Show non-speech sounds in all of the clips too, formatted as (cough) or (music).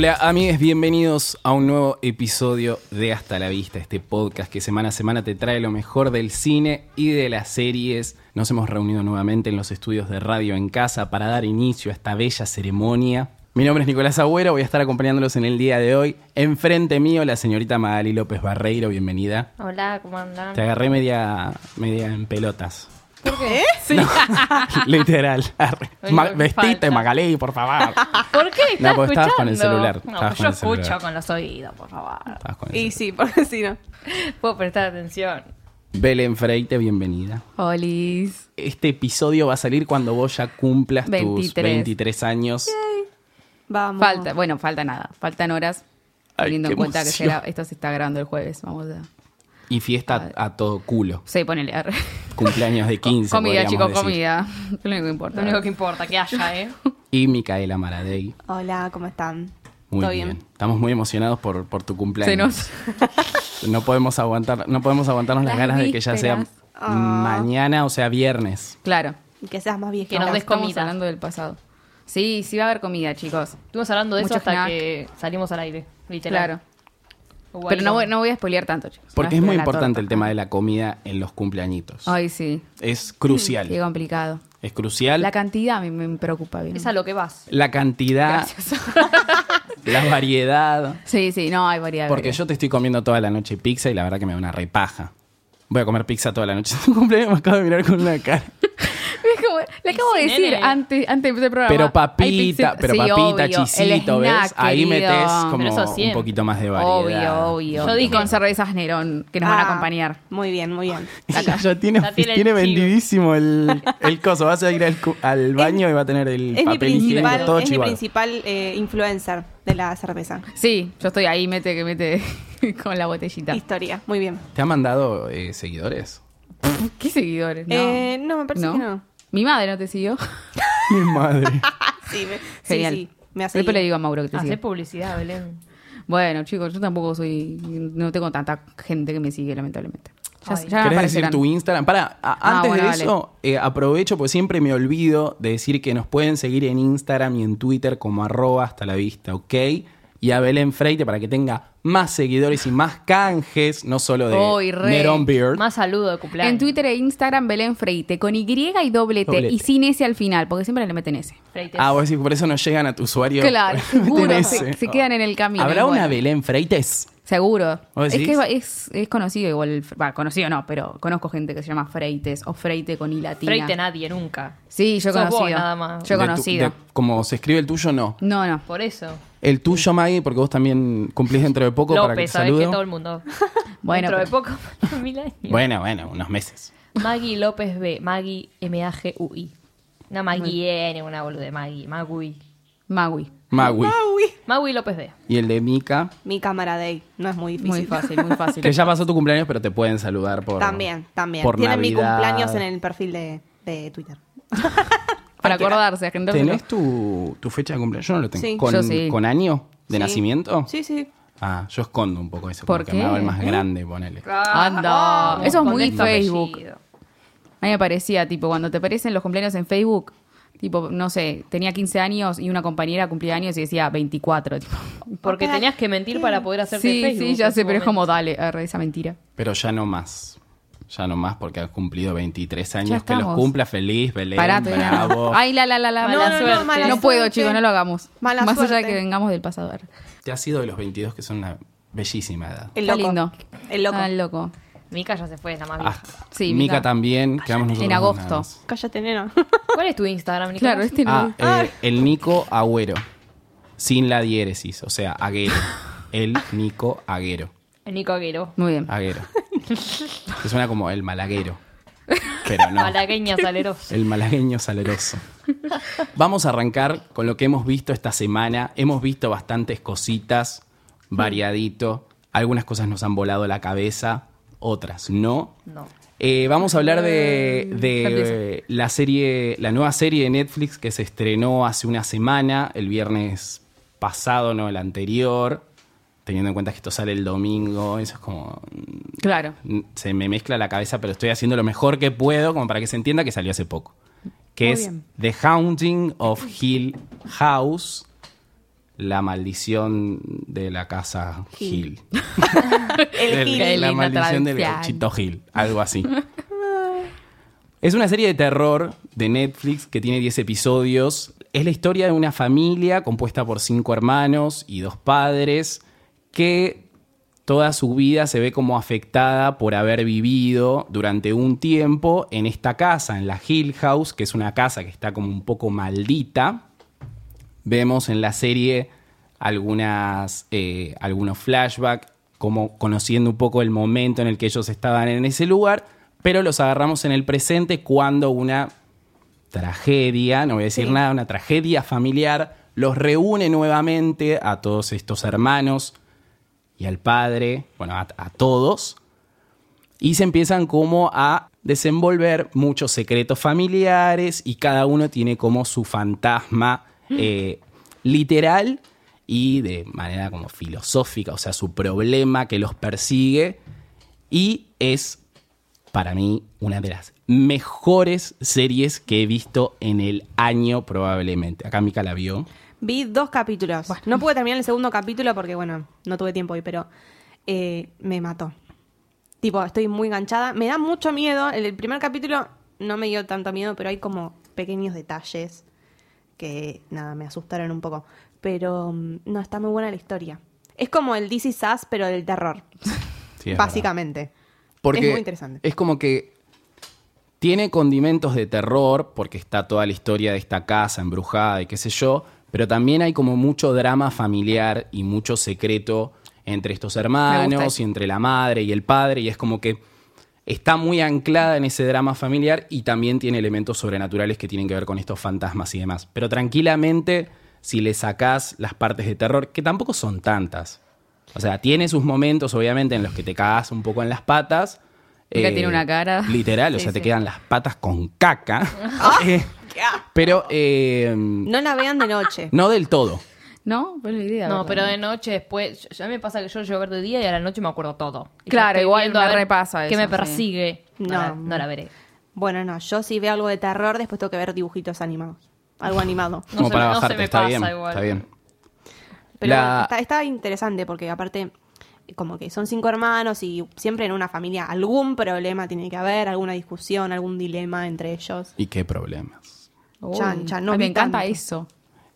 Hola amigos, bienvenidos a un nuevo episodio de Hasta la Vista, este podcast que semana a semana te trae lo mejor del cine y de las series. Nos hemos reunido nuevamente en los estudios de Radio en Casa para dar inicio a esta bella ceremonia. Mi nombre es Nicolás Agüero, voy a estar acompañándolos en el día de hoy. Enfrente mío la señorita Magali López Barreiro, bienvenida. Hola, ¿cómo andan? Te agarré media, media en pelotas. ¿Por qué? Sí. (laughs) Literal. Arre. Ay, Ma- vestite, falta. Magalí, por favor. ¿Por qué? ¿Estás No, porque estabas con el escuchando? celular, No, estabas pues con yo el celular. escucho con los oídos, por favor. Con Y eso. sí, porque si no. Puedo prestar atención. Belén Freite, bienvenida. Olis. Este episodio va a salir cuando vos ya cumplas tus 23. 23 años. Vamos. Falta, bueno, falta nada. Faltan horas. Ay, teniendo en cuenta emoción. que será- esto se está grabando el jueves. Vamos a. Y fiesta a todo culo. Sí, ponele. arre. Cumpleaños de 15. (laughs) comida, chicos, decir. comida. Es lo único que importa. Lo único que importa, que haya, ¿eh? (laughs) Y Micaela Maradei. Hola, ¿cómo están? Muy ¿Todo bien. bien? Estamos muy emocionados por, por tu Se cumpleaños. nos. (laughs) No podemos aguantar, no podemos aguantarnos las, Las ganas de que ya sea. Ah. mañana, o sea, viernes. Claro. Y que seas más viejo. Que nos des estamos comida. hablando del pasado. Sí, sí va a haber comida, chicos. Estuvimos hablando de eso hasta snack. que salimos al aire, literal. Claro. Pero no voy, no voy a spoilear tanto, chicos. Porque a es muy importante torta. el tema de la comida en los cumpleañitos. Ay, sí. Es crucial. Qué complicado. Es crucial. La cantidad me, me preocupa bien. Es a lo que vas. La cantidad, Gracias. (laughs) la variedad. Sí, sí, no, hay variedad. Porque yo te estoy comiendo toda la noche pizza y la verdad que me da una repaja. Voy a comer pizza toda la noche. Tu (laughs) cumpleaños me acabo de mirar con una cara. (laughs) Es como- le acabo sí, de decir nene. antes, antes de empezar el programa. Pero papita, pero sí, papita, obvio, el chisito, ¿ves? snack, Ahí metes como un poquito más de variedad. Obvio, obvio. Yo y con cervezas Nerón, que nos van a Ah, acompañar. Muy bien, muy bien. (laughs) Ya tiene, Ya tiene el tiene chivo. vendidísimo el, el coso. Vas a ir al, cu- al baño y va a tener el Es mi papel higiénico principal, todo es mi principal eh, influencer de la cerveza. Sí, yo estoy ahí, mete que mete (laughs) con la botellita. Historia, muy bien. ¿Te ha mandado eh, seguidores? ¿Qué seguidores? No. Eh, no, me parece ¿No? que no. Mi madre no te siguió. (laughs) Mi madre. (laughs) Sí, me, sí, Genial. sí, me hace Después le digo a Mauro que te sigue. publicidad, Belén. Bueno, chicos, yo tampoco soy. No tengo tanta gente que me sigue, lamentablemente. Ya, ¿Querés decir tu Instagram? Para, Ah, antes bueno, de eso, eh, aprovecho porque siempre me olvido de decir que nos pueden seguir en Instagram y en Twitter como arroba hasta la vista, ¿ok? Y a Belén Freite para que tenga más seguidores y más canjes, no solo de re. Neron Beard. Más saludo de cumpleaños. En Twitter e Instagram, Belén Freite, con Y y doble T, Doble y sin S al final, porque siempre le meten S. Freites. Ah, vos decís, por eso no llegan a tu usuario. Claro, (laughs) seguro, se, se quedan en el camino. ¿Habrá Bueno, una Belén Freites? Seguro. ¿Vos Es que es, es conocido igual, va, conocido no, pero conozco gente que se llama Freites o Freite con I latina. Freite nadie, nunca. Sí, yo he Sos vos conocido. nada más. Yo he De tu- conocido. de- como se escribe el tuyo, no. No, no. Por eso. El tuyo, Maggie, porque vos también cumplís dentro de poco para que te López, sabés que saludo. todo el mundo. (laughs) Bueno, Dentro de poco, (laughs) mil años. Bueno, bueno, unos meses. Maggie López B. Maggie M-A-G-U-I. Una Maggie N, una bolude. Maggie. Magui. Magui. Magui. Magui López B. Y el de Mika, Mi cámara day. No es muy difícil. Muy fácil, muy (laughs) fácil. que ya pasó tu cumpleaños, pero te pueden saludar por. También, también. Por Tienen mi cumpleaños en el perfil de, de Twitter. (laughs) Para acordarse, gente. ¿Tenés tu, tu fecha de cumpleaños? Yo no lo tengo. Sí. ¿Con, Yo sí. ¿Con año de Sí. nacimiento? Sí, sí. Ah, yo escondo un poco eso. ¿Por porque qué? me hago el más ¿Eh? grande, ponele. Anda. Ah, Eso es muy Facebook. apellido. A mí me parecía, tipo, cuando te aparecen los cumpleaños en Facebook, tipo, no sé, tenía 15 años y una compañera cumplía años y decía 24. Tipo. (laughs) Porque tenías que mentir para poder hacerte Sí, Facebook. sí, ya sé, pero es como, dale, agarra esa mentira. Pero ya no más. Ya no más porque has cumplido 23 años. Que los cumpla feliz, Belén. No. bravo. (laughs) Ay, la, la, la, la. Mala no, no, no, suerte. mala no puedo, suerte. chicos, no lo hagamos. Mala Más allá de que vengamos del pasado. Te has sido de los 22 que son una bellísima edad. El Está loco. lindo. El loco. Ah, el loco. Mica ya se fue, la más Ah, vieja. Sí, Mika, Mika. también. Quedamos nosotros En agosto. Cállate, nena. (laughs) ¿Cuál es tu Instagram, Nicolás? Claro, este no. Ah, eh, el Nico Agüero. Sin la diéresis. O sea, Aguero. (laughs) El Nico Aguero. El Nico Aguero. Muy bien. Aguero. (laughs) Que suena como el malaguero. Pero no. Malagueña salerosa. El malagueño saleroso. Vamos a arrancar con lo que hemos visto esta semana. Hemos visto bastantes cositas, variadito. Algunas cosas nos han volado la cabeza, otras no. No. Eh, vamos a hablar de, Ya de la serie, la nueva serie de Netflix que se estrenó hace una semana, el viernes pasado, no el anterior. Teniendo en cuenta que esto sale el domingo, eso es como. Claro. Se me mezcla la cabeza, pero estoy haciendo lo mejor que puedo, como para que se entienda que salió hace poco. Que Muy es bien. The Haunting of Hill House, La maldición de la casa Gil. (laughs) El El- Gil. La maldición del. Chito Gil, algo así. (laughs) Es una serie de terror de Netflix que tiene 10 episodios. Es la historia de una familia compuesta por cinco hermanos y dos padres que toda su vida se ve como afectada por haber vivido durante un tiempo en esta casa, en la Hill House, que es una casa que está como un poco maldita. Vemos en la serie algunas, eh, algunos flashbacks, como conociendo un poco el momento en el que ellos estaban en ese lugar, pero los agarramos en el presente cuando una tragedia, no voy a decir Sí. nada, una tragedia familiar los reúne nuevamente a todos estos hermanos y al padre, bueno, a, a todos, y se empiezan como a desenvolver muchos secretos familiares y cada uno tiene como su fantasma eh, literal y de manera como filosófica, o sea, su problema que los persigue y es para mí una de las mejores series que he visto en el año probablemente. Acá Mica la vio. Vi dos capítulos. No pude terminar el segundo capítulo porque, bueno, no tuve tiempo hoy, pero eh, me mató. Tipo, estoy muy enganchada. Me da mucho miedo. El, el primer capítulo no me dio tanto miedo, pero hay como pequeños detalles que, nada, me asustaron un poco. Pero, mm, no, está muy buena la historia. Es como el DC Sass, pero del terror. Sí, es básicamente. Porque Es muy interesante. Es como que tiene condimentos de terror, porque está toda la historia de esta casa embrujada y qué sé yo, pero también hay como mucho drama familiar y mucho secreto entre estos hermanos y entre la madre y el padre, y es como que está muy anclada en ese drama familiar y también tiene elementos sobrenaturales que tienen que ver con estos fantasmas y demás. Pero tranquilamente, si le sacás las partes de terror, que tampoco son tantas. O sea, tiene sus momentos, obviamente, en los que te cagás un poco en las patas. Eh, tiene una cara. Literal, o Sí, sea, te quedan las patas con caca. (laughs) Eh, pero eh, No la vean de noche. no del todo. ¿No? Pues la idea. No, ¿verdad? pero de noche después, ya me pasa que yo llego a ver de día y a la noche me acuerdo todo. Y Claro, igual me a repasa Que eso, me sí. persigue. No, No. la, no la veré. Bueno, no, yo si veo algo de terror, después tengo que ver dibujitos animados. Algo (laughs) animado. No Como se para me- no se bajarte, me está pasa bien. igual. Está bien. Pero La- está, está interesante porque aparte, como que son cinco hermanos y siempre en una familia algún problema tiene que haber, alguna discusión, algún dilema entre ellos. ¿Y qué problemas? Uy, Chan, chan, no ay, me encanta tanto. eso.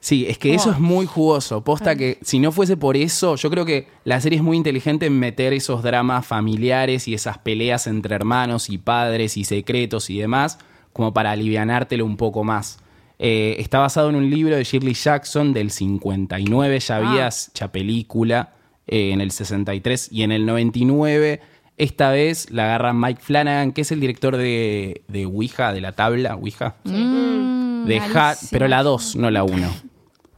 Sí, es que eso Oh. es muy jugoso. Posta que si no fuese por eso, yo creo que la serie es muy inteligente en meter esos dramas familiares y esas peleas entre hermanos y padres y secretos y demás, como para alivianártelo un poco más. Eh, está basado en un libro de Shirley Jackson del 59, ya había Ah. hecha película eh, en el 63 y en el 99. Esta vez la agarra Mike Flanagan, que es el director de, de Ouija, de la tabla Ouija. Mm, De Ha- malísimo. pero la 2, no la 1.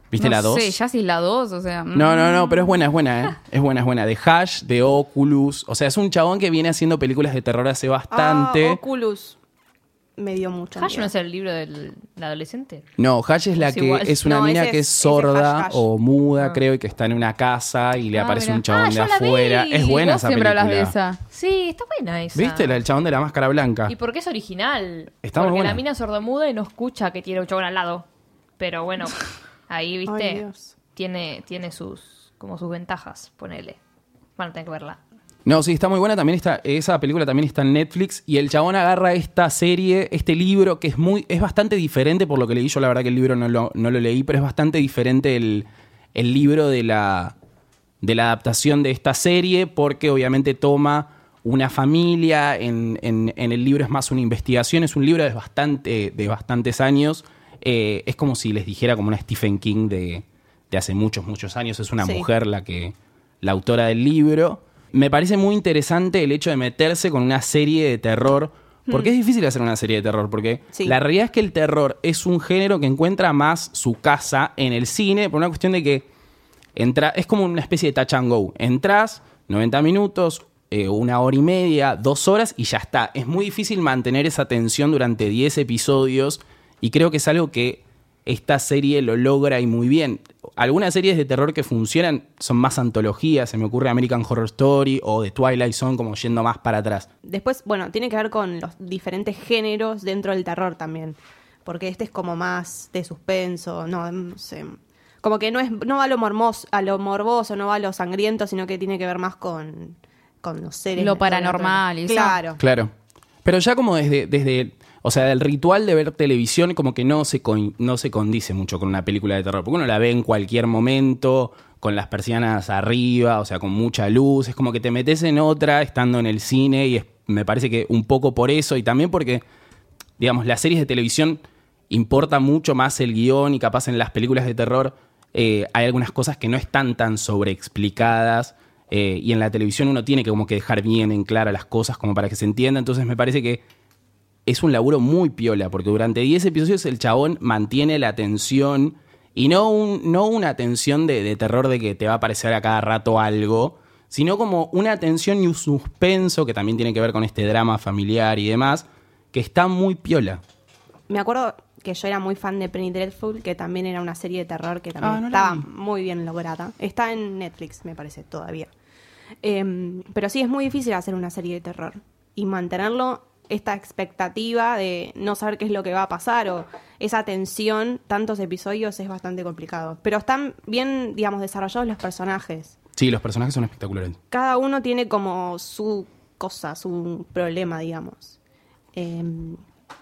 ¿Viste no la 2? sé, ya si es la 2, o sea. No, no, mm. no, pero es buena, es buena, ¿eh? (laughs) Es buena, es buena. De Hash, de Oculus. O sea, es un chabón que viene haciendo películas de terror hace bastante. Ah, Oculus. Me dio mucho. Hash miedo. no es el libro del adolescente. No, Hash es la Es que igual. es una No, mina ese que es- sorda Hash Hash. o muda, Ah. creo, y que está en una casa y le Ah, aparece mira. un chabón Ah, de afuera. vi. Es buena esa siempre película. hablas de esa. Sí, está buena esa. ¿Viste? La del chabón de la máscara blanca. Y porque es original. Está muy porque buena. la mina sordomuda y no escucha que tiene un chabón al lado. Pero bueno, (laughs) ahí, viste, Ay, tiene, tiene sus, como sus ventajas, ponele. Van a tener que verla. No, sí, está muy buena. También está, esa película también está en Netflix. Y el chabón agarra esta serie, este libro, que es muy, es bastante diferente por lo que leí. Yo la verdad que el libro no lo, no lo leí, pero es bastante diferente el, el libro de la, de la adaptación de esta serie, porque obviamente toma una familia. En, en- en el libro es más una investigación. Es un libro de, bastante, de bastantes años. Eh, es como si les dijera como una Stephen King de, de hace muchos, muchos años. Es una Sí. mujer la que la autora del libro. Me parece muy interesante el hecho de meterse con una serie de terror, porque es difícil hacer una serie de terror, porque Sí. la realidad es que el terror es un género que encuentra más su casa en el cine, por una cuestión de que entra, es como una especie de touch and go. Entrás, 90 minutos, eh, una hora y media, dos horas y ya está. Es muy difícil mantener esa tensión durante 10 episodios y creo que es algo que esta serie lo logra y muy bien. Algunas series de terror que funcionan son más antologías, se me ocurre American Horror Story o The Twilight Zone como yendo más para atrás. Después, bueno, tiene que ver con los diferentes géneros dentro del terror también. Porque este es como más de suspenso, no, no sé. Como que no es no va a lo, mormoso, a lo morboso, no va a lo sangriento, sino que tiene que ver más con, con los seres. Lo paranormal y eso. Claro. Claro. Pero ya como desde, desde, o sea, el ritual de ver televisión como que no se, con- no se condice mucho con una película de terror, porque uno la ve en cualquier momento, con las persianas arriba, o sea, con mucha luz, es como que te metes en otra estando en el cine y me parece que un poco por eso y también porque, digamos, las series de televisión importa mucho más el guion y capaz en las películas de terror eh, hay algunas cosas que no están tan sobreexplicadas eh, y en la televisión uno tiene que como que dejar bien en clara las cosas como para que se entienda, entonces me parece que es un laburo muy piola, porque durante 10 episodios el chabón mantiene la tensión y no, un, no una tensión de, de terror de que te va a aparecer a cada rato algo, sino como una tensión y un suspenso que también tiene que ver con este drama familiar y demás, que está muy piola. Me acuerdo que yo era muy fan de Penny Dreadful, que también era una serie de terror que también Ah, no estaba muy bien lograda. Está en Netflix, me parece, todavía. Em, pero sí, es muy difícil hacer una serie de terror y mantenerlo, esta expectativa de no saber qué es lo que va a pasar o esa tensión, tantos episodios, es bastante complicado. Pero están bien, digamos, desarrollados los personajes. Sí, los personajes son espectaculares. Cada uno tiene como su cosa, su problema, digamos. Em,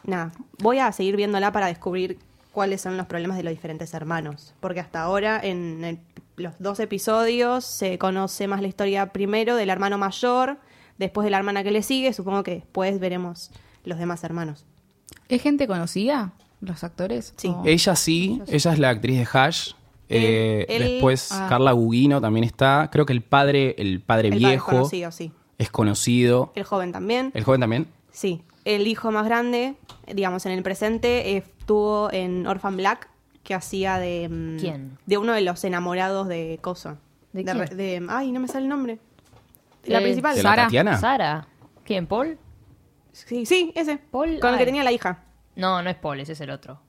nada, voy a seguir viéndola para descubrir cuáles son los problemas de los diferentes hermanos. Porque hasta ahora, en el- los dos episodios, se conoce más la historia primero del hermano mayor, después de la hermana que le sigue. Supongo que después veremos los demás hermanos. ¿Es gente conocida? ¿Los actores? Sí. ¿O- Ella sí, ella es la actriz de Hash. Eh, después ah. Carla Gugino también está. Creo que el padre, el padre El padre viejo conocido, sí. es conocido. El joven también. ¿El joven también? Sí, el hijo más grande, digamos, en el presente, estuvo en Orphan Black, que hacía de... mm, ¿Quién? De uno de los enamorados de Coso. ¿De quién? de- ay, no me sale el nombre. La Eh, principal. ¿De la Sara. Tatiana? Sara. ¿Quién? ¿Paul? Sí, sí, ese. Paul, Con el que ay. tenía la hija. No, no es Paul, ese es el otro.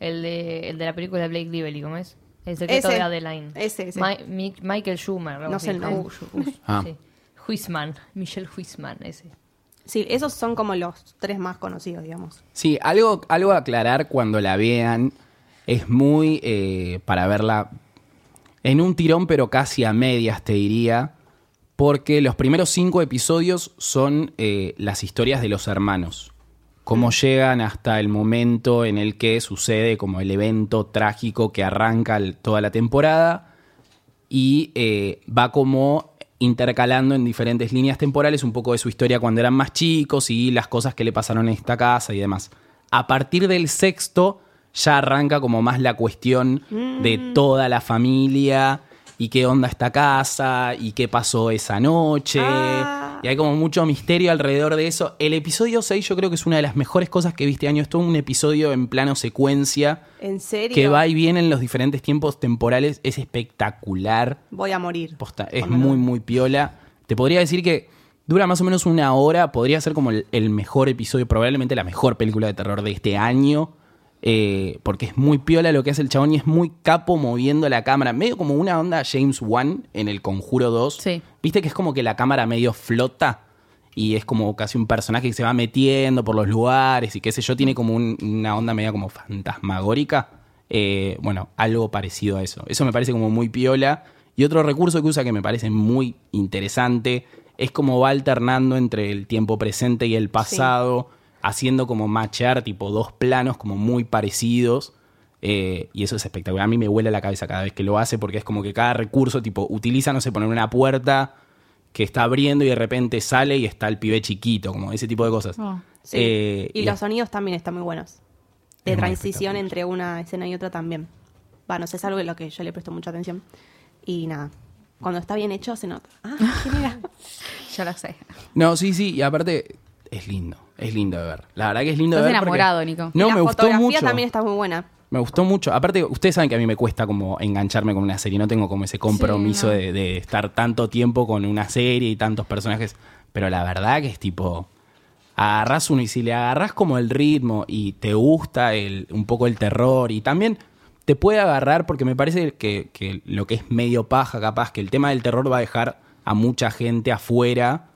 El de, el de la película de Blake Lively, ¿cómo es? El secreto Ese. de Adeline. Ese, ese. Mi- Mi- Michael Schumer. No sé el nombre. Ah. sí. Huisman. Michelle Huisman, ese. Sí, esos son como los tres más conocidos, digamos. Sí, algo, algo a aclarar cuando la vean. Es muy eh, para verla en un tirón, pero casi a medias, te diría. Porque los primeros cinco episodios son eh, las historias de los hermanos. Cómo llegan hasta el momento en el que sucede como el evento trágico que arranca el- toda la temporada. Y eh, va como intercalando en diferentes líneas temporales un poco de su historia cuando eran más chicos y las cosas que le pasaron en esta casa y demás. A partir del sexto ya arranca como más la cuestión de toda la familia y qué onda esta casa y qué pasó esa noche. Ah. Y hay como mucho misterio alrededor de eso. El episodio 6 yo creo que es una de las mejores cosas que vi este año. Es todo un episodio en plano secuencia ¿En serio? que va y viene en los diferentes tiempos temporales. Es espectacular. Voy a morir. Posta, es muy, muy piola. Te podría decir que dura más o menos una hora. Podría ser como el, el mejor episodio, probablemente la mejor película de terror de este año. Eh, porque es muy piola lo que hace el chabón y es muy capo moviendo la cámara. Medio como una onda James Wan en el Conjuro 2. Sí. Viste que es como que la cámara medio flota y es como casi un personaje que se va metiendo por los lugares y qué sé yo, tiene como un- una onda media como fantasmagórica. Eh, bueno, algo parecido a eso. Eso me parece como muy piola. Y otro recurso que usa que me parece muy interesante es como va alternando entre el tiempo presente y el pasado, haciendo como machear tipo dos planos como muy parecidos. Eh, y eso es espectacular. A mí me huele la cabeza cada vez que lo hace porque es como que cada recurso, tipo, utiliza, no sé, poner una puerta que está abriendo y de repente sale y está el pibe chiquito, como ese tipo de cosas. Oh. Sí. Eh, y y los es- sonidos también están muy buenos. De Es transición entre una escena y otra también. Va, no sé, es algo en lo que yo le presto mucha atención. Y nada, cuando está bien hecho se nota. Ah, ¿quién (laughs) era? Ya lo sé. No, sí, sí, y aparte es lindo, es lindo de ver. La verdad que es lindo Estás de ver. porque- enamorado, Nico. No, Y la me gustó fotografía mucho. también está muy buena. Me gustó mucho. Aparte, ustedes saben que a mí me cuesta como engancharme con una serie. No tengo como ese compromiso no. de, de estar tanto tiempo con una serie y tantos personajes. Pero la verdad que es tipo. Agarrás uno y si le agarrás como el ritmo y te gusta el, un poco el terror y también te puede agarrar porque me parece que, que lo que es medio paja capaz, que el tema del terror va a dejar a mucha gente afuera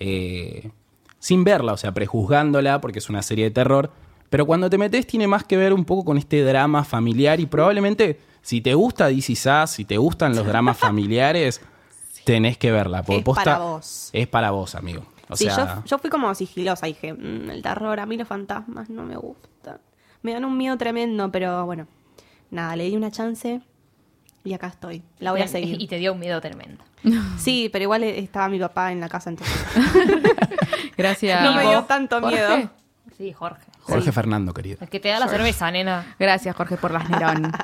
eh, sin verla, o sea, prejuzgándola porque es una serie de terror. Pero cuando te metes tiene más que ver un poco con este drama familiar y probablemente Si te gusta DC Sass, si te gustan los dramas (laughs) familiares, tenés que verla. porque Es posta- para vos. Es para vos, amigo. O sí, sea, yo, yo fui como sigilosa. Dije, "Mm, el terror, a mí los fantasmas no me gustan. Me dan un miedo tremendo, pero bueno. Nada, le di una chance y acá estoy. La voy a seguir. Y te dio un miedo tremendo. (laughs) Sí, pero igual estaba mi papá en la casa, entonces (laughs) Gracias. no me dio tanto Jorge. miedo. Sí, Jorge. Jorge Fernando, querido. El que te da la cerveza, nena. Gracias, Jorge, por las Nerón. (laughs)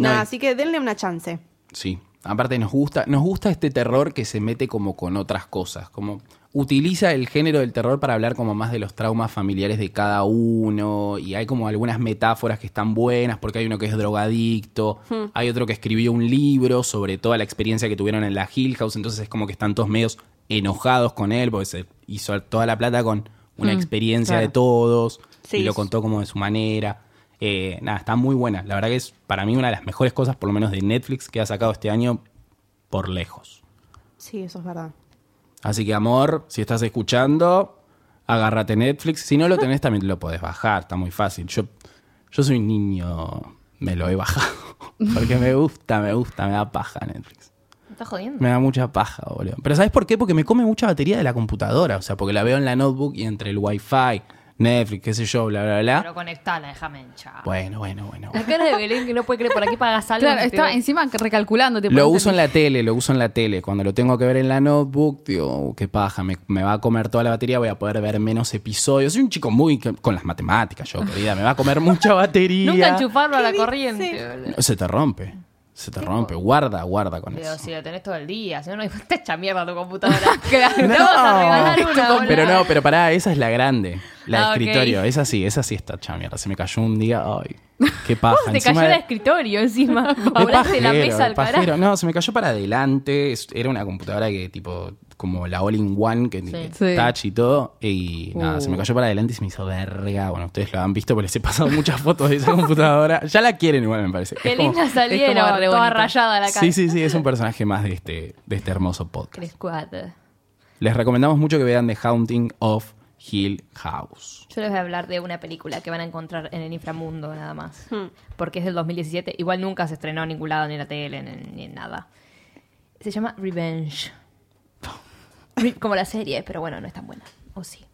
No, Nada, así que denle una chance. Sí. Aparte nos gusta, nos gusta este terror que se mete como con otras cosas, como utiliza el género del terror para hablar como más de los traumas familiares de cada uno y hay como algunas metáforas que están buenas porque hay uno que es drogadicto, hay otro que escribió un libro sobre toda la experiencia que tuvieron en la Hill House, entonces es como que están todos medios enojados con él porque se hizo toda la plata con una experiencia claro. de todos Sí. y lo contó como de su manera. Eh, nada, está muy buena. La verdad que es para mí una de las mejores cosas, por lo menos de Netflix, que ha sacado este año por lejos. Sí, eso es verdad. Así que, amor, si estás escuchando, agárrate Netflix. Si no lo tenés, también lo podés bajar. Está muy fácil. Yo, yo soy niño, me lo he bajado. (laughs) Porque me gusta, me gusta, me da paja Netflix. ¿Me estás jodiendo? Me da mucha paja, boludo. Pero ¿sabes por qué? Porque me come mucha batería de la computadora. O sea, porque la veo en la notebook y entre el wifi, Netflix, qué sé yo, bla, bla, bla. Pero conectala, déjame hinchar. Bueno, bueno, bueno. La cara de Belén que no puede creer por aquí pagas algo. Claro, digo, encima recalculando. Lo no uso en la tele, lo uso en la tele. Cuando lo tengo que ver en la notebook, digo, "Uh, qué paja, me, me va a comer toda la batería, voy a poder ver menos episodios. Soy un chico muy con las matemáticas, yo, querida, me va a comer mucha (laughs) batería. Nunca enchufarlo a la ¿Qué corriente. boludo. Se te rompe, se te rompe. Guarda, guarda con Pero eso. si lo tenés todo el día, si no, no te echa mierda tu computadora. (laughs) Claro. Te vamos a regalar una, boludo. Pero no, pero pará, esa es la grande. La de Ah, escritorio, esa sí, esa sí está hecha mierda. Se me cayó un día, ay, qué (laughs) paja. Encima cayó el de- escritorio encima. (laughs) Volaste la mesa al carajo. No, se me cayó para adelante. Era una computadora que tipo, como la all-in-one, que, que Sí. touch y todo. Y nada, Uh. se me cayó para adelante y se me hizo verga. Bueno, ustedes lo han visto porque les he pasado muchas fotos de esa (laughs) computadora. Ya la quieren igual, me parece. Qué linda salieron, toda bonita. rayada la cara. Sí, sí, sí, es un personaje más de este, de este hermoso podcast. Les recomendamos mucho que vean The Haunting of Hill House. Yo les voy a hablar de una película que van a encontrar en el inframundo nada más. Hmm. Porque es del 2017. Igual nunca se estrenó en ningún lado, ni en la tele, ni, ni en nada. Se llama Revenge. Como la serie, pero bueno, no es tan buena. O sí.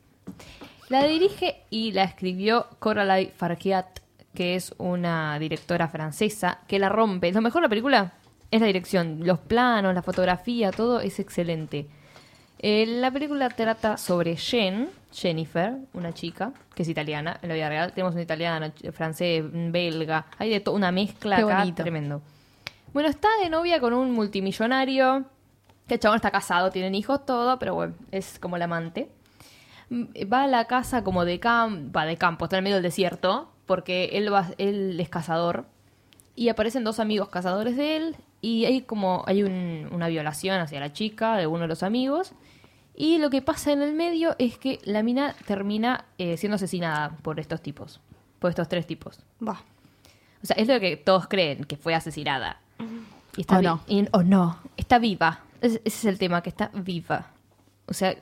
La dirige y la escribió Coralie Farkiat, que es una directora francesa que la rompe. Lo mejor de la película es la dirección. Los planos, la fotografía, todo es excelente. Eh, la película trata sobre Jen, Jennifer, una chica que es italiana en la vida real. Tenemos un italiano, francés, belga. Hay de todo una mezcla Qué acá bonito. tremendo. Bueno, está de novia con un multimillonario. Que el chabón está casado, tienen hijos, todo, pero bueno, es como el amante. Mm, Va a la casa como de campo, va de campo, está en el medio del desierto, porque él, va, él es cazador. Y aparecen dos amigos cazadores de él. Y hay como hay un- una violación hacia la chica de uno de los amigos. Y lo que pasa en el medio es que la mina termina eh, siendo asesinada por estos tipos. Por estos tres tipos. Va. O sea, es lo que todos creen, que fue asesinada. Y está O vi- no. y- o no. Está viva. Es- ese es el tema, que está viva. O sea,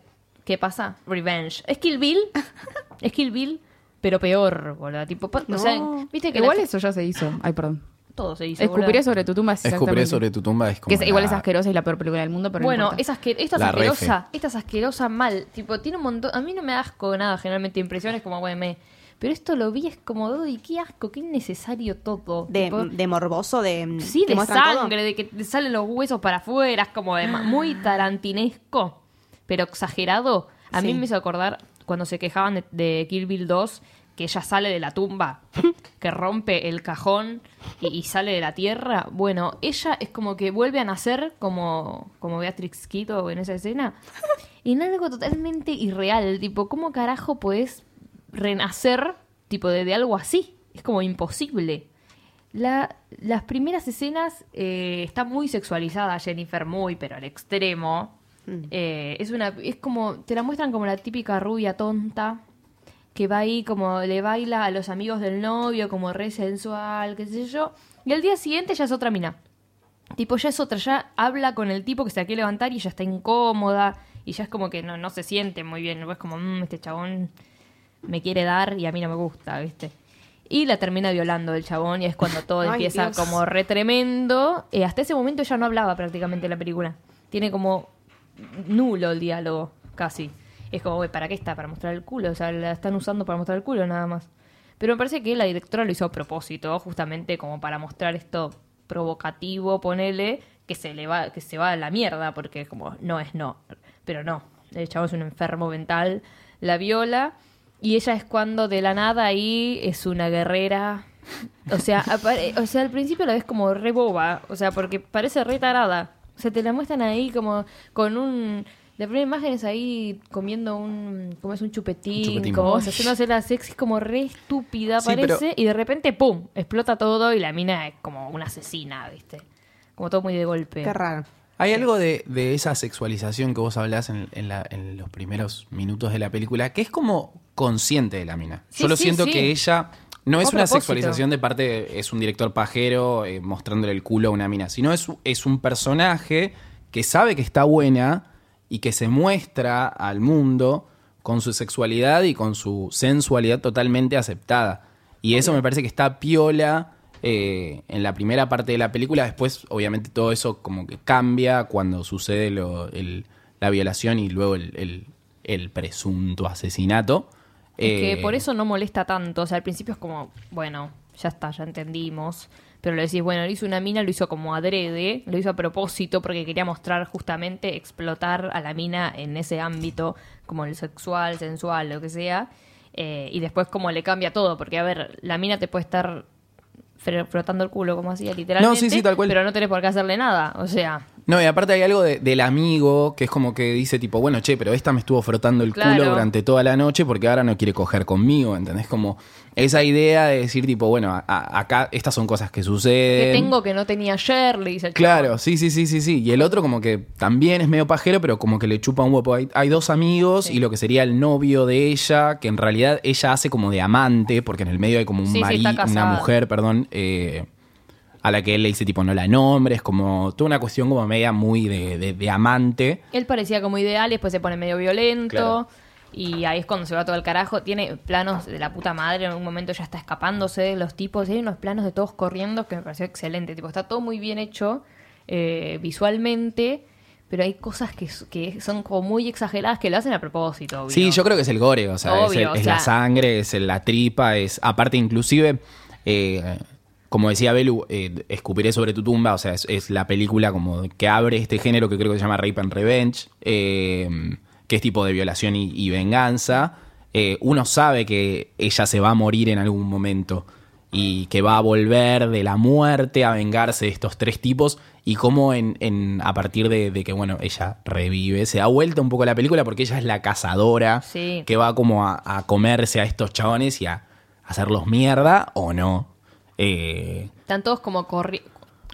¿qué pasa? Revenge. Es Kill Bill. (laughs) es Kill Bill, pero peor, boludo. Tipo, pa- o sea, No. viste que Igual la- eso ya se hizo. Ay, perdón. todo se hizo. Escupiré boludo. sobre tu tumba. es Escupiré sobre tu tumba es como. Que es, igual es asquerosa y la peor película del mundo, pero no bueno, importa. es asque- esta es La refe. asquerosa. Esta es asquerosa mal. Tipo, tiene un montón. A mí no me da asco nada, generalmente impresiones como, me. Pero esto lo vi, es como, uy, qué asco, qué innecesario todo. De, Tipo, de morboso, de. Sí, que de todo. sangre, de que te salen los huesos para afuera, es como de ma- muy tarantinesco, pero exagerado. A mí Sí. me hizo acordar cuando se quejaban de, de Kill Bill 2, que ella sale de la tumba, (laughs) que rompe el cajón y, y sale de la tierra. Bueno, ella es como que vuelve a nacer como, como Beatrix Quito en esa escena. En algo totalmente irreal, tipo, ¿cómo carajo podés renacer tipo de, de algo así? Es como imposible. La- las primeras escenas eh, está muy sexualizada Jennifer, muy, pero al extremo. Eh, es una, es como, te la muestran como la típica rubia tonta que va ahí como le baila a los amigos del novio, como re sensual, qué sé yo. Y al día siguiente ya es otra mina. Tipo, ya es otra, ya habla con el tipo que se la quiere levantar y ya está incómoda. Y ya es como que no, no se siente muy bien. Es como, "Mm, este chabón me quiere dar y a mí no me gusta, ¿viste? y la termina violando el chabón y es cuando todo Ay, empieza Dios. como re tremendo. Eh, hasta ese momento ya no hablaba prácticamente la película. Tiene como nulo el diálogo, casi. Es como, güey, ¿para qué está? Para mostrar el culo. O sea, la están usando para mostrar el culo nada más. Pero me parece que la directora lo hizo a propósito, justamente como para mostrar esto provocativo, ponele, que se le va, que se va a la mierda, porque como no es no. Pero no, el chavo es un enfermo mental, la viola, y ella es cuando de la nada ahí es una guerrera. O sea, (laughs) apare- o sea, al principio la ves como re boba, o sea, porque parece re tarada. O sea, te la muestran ahí como con un... La primera imagen es ahí comiendo un... como es un chupetín, Un chupetín. como Uy. haciéndose la sexy como re estúpida Sí, pero- parece, y de repente, ¡pum!, explota todo y la mina es como una asesina, ¿viste? Como todo muy de golpe. Qué raro. Hay algo de, de esa sexualización que vos hablás en, en la- en los primeros minutos de la película que es como consciente de la mina. Sí, Yo lo sí, siento sí. que ella no es una propósito. sexualización de parte, de- es un director pajero eh, mostrándole el culo a una mina, sino es, es un personaje que sabe que está buena y que se muestra al mundo con su sexualidad y con su sensualidad totalmente aceptada. Y eso me parece que está piola eh, en la primera parte de la película. Después, obviamente, todo eso como que cambia cuando sucede lo- el- la violación y luego el, el- el presunto asesinato. Es que Eh, por eso no molesta tanto. O sea, al principio es como, bueno, ya está, ya entendimos. Pero le decís, bueno, lo hizo una mina, lo hizo como adrede, lo hizo a propósito porque quería mostrar justamente explotar a la mina en ese ámbito, como el sexual, sensual, lo que sea. Eh, y después como le cambia todo, porque a ver, la mina te puede estar frotando el culo como hacía literalmente, sí, sí, tal cual. pero no tenés por qué hacerle nada. O sea, No, y aparte hay algo de- del amigo que es como que dice tipo, bueno, che, pero esta me estuvo frotando el Claro. culo durante toda la noche porque ahora no quiere coger conmigo, ¿entendés? Como esa idea de decir tipo, bueno, a- a- acá estas son cosas que que suceden. tengo que no tenía ayer, le dice el Claro, sí, sí, sí, sí, sí. Y el otro como que también es medio pajero, pero como que le chupa un huevo. Hay, hay dos amigos Sí. y lo que sería el novio de ella, que en realidad ella hace como de amante, porque en el medio hay como un Sí, una mujer, perdón, eh, a la que él le dice tipo no la nombres, como toda una cuestión como media muy de, de- de amante. Él parecía como ideal y después se pone medio violento. Claro. Y ahí es cuando se va todo el carajo. Tiene planos de la puta madre. En un momento ya está escapándose de los tipos. Y hay unos planos de todos corriendo que me pareció excelente. Tipo, está todo muy bien hecho eh, visualmente. Pero hay cosas que, que son como muy exageradas que lo hacen a propósito. obvio. Sí, yo creo que es el gore, o sea, es, el- o es sea- la sangre, es la tripa, es aparte inclusive, eh, como decía Belu, eh, escupiré sobre tu tumba, o sea, es, es la película como que abre este género que creo que se llama Rape and Revenge, eh, que es tipo de violación y, y venganza. Eh, uno sabe que ella se va a morir en algún momento y que va a volver de la muerte a vengarse de estos tres tipos y cómo en, en- a partir de, de que bueno ella revive se da vuelta un poco la película porque ella es la cazadora Sí. que va como a, a comerse a estos chabones y a hacerlos mierda o no Eh, Están todos como corri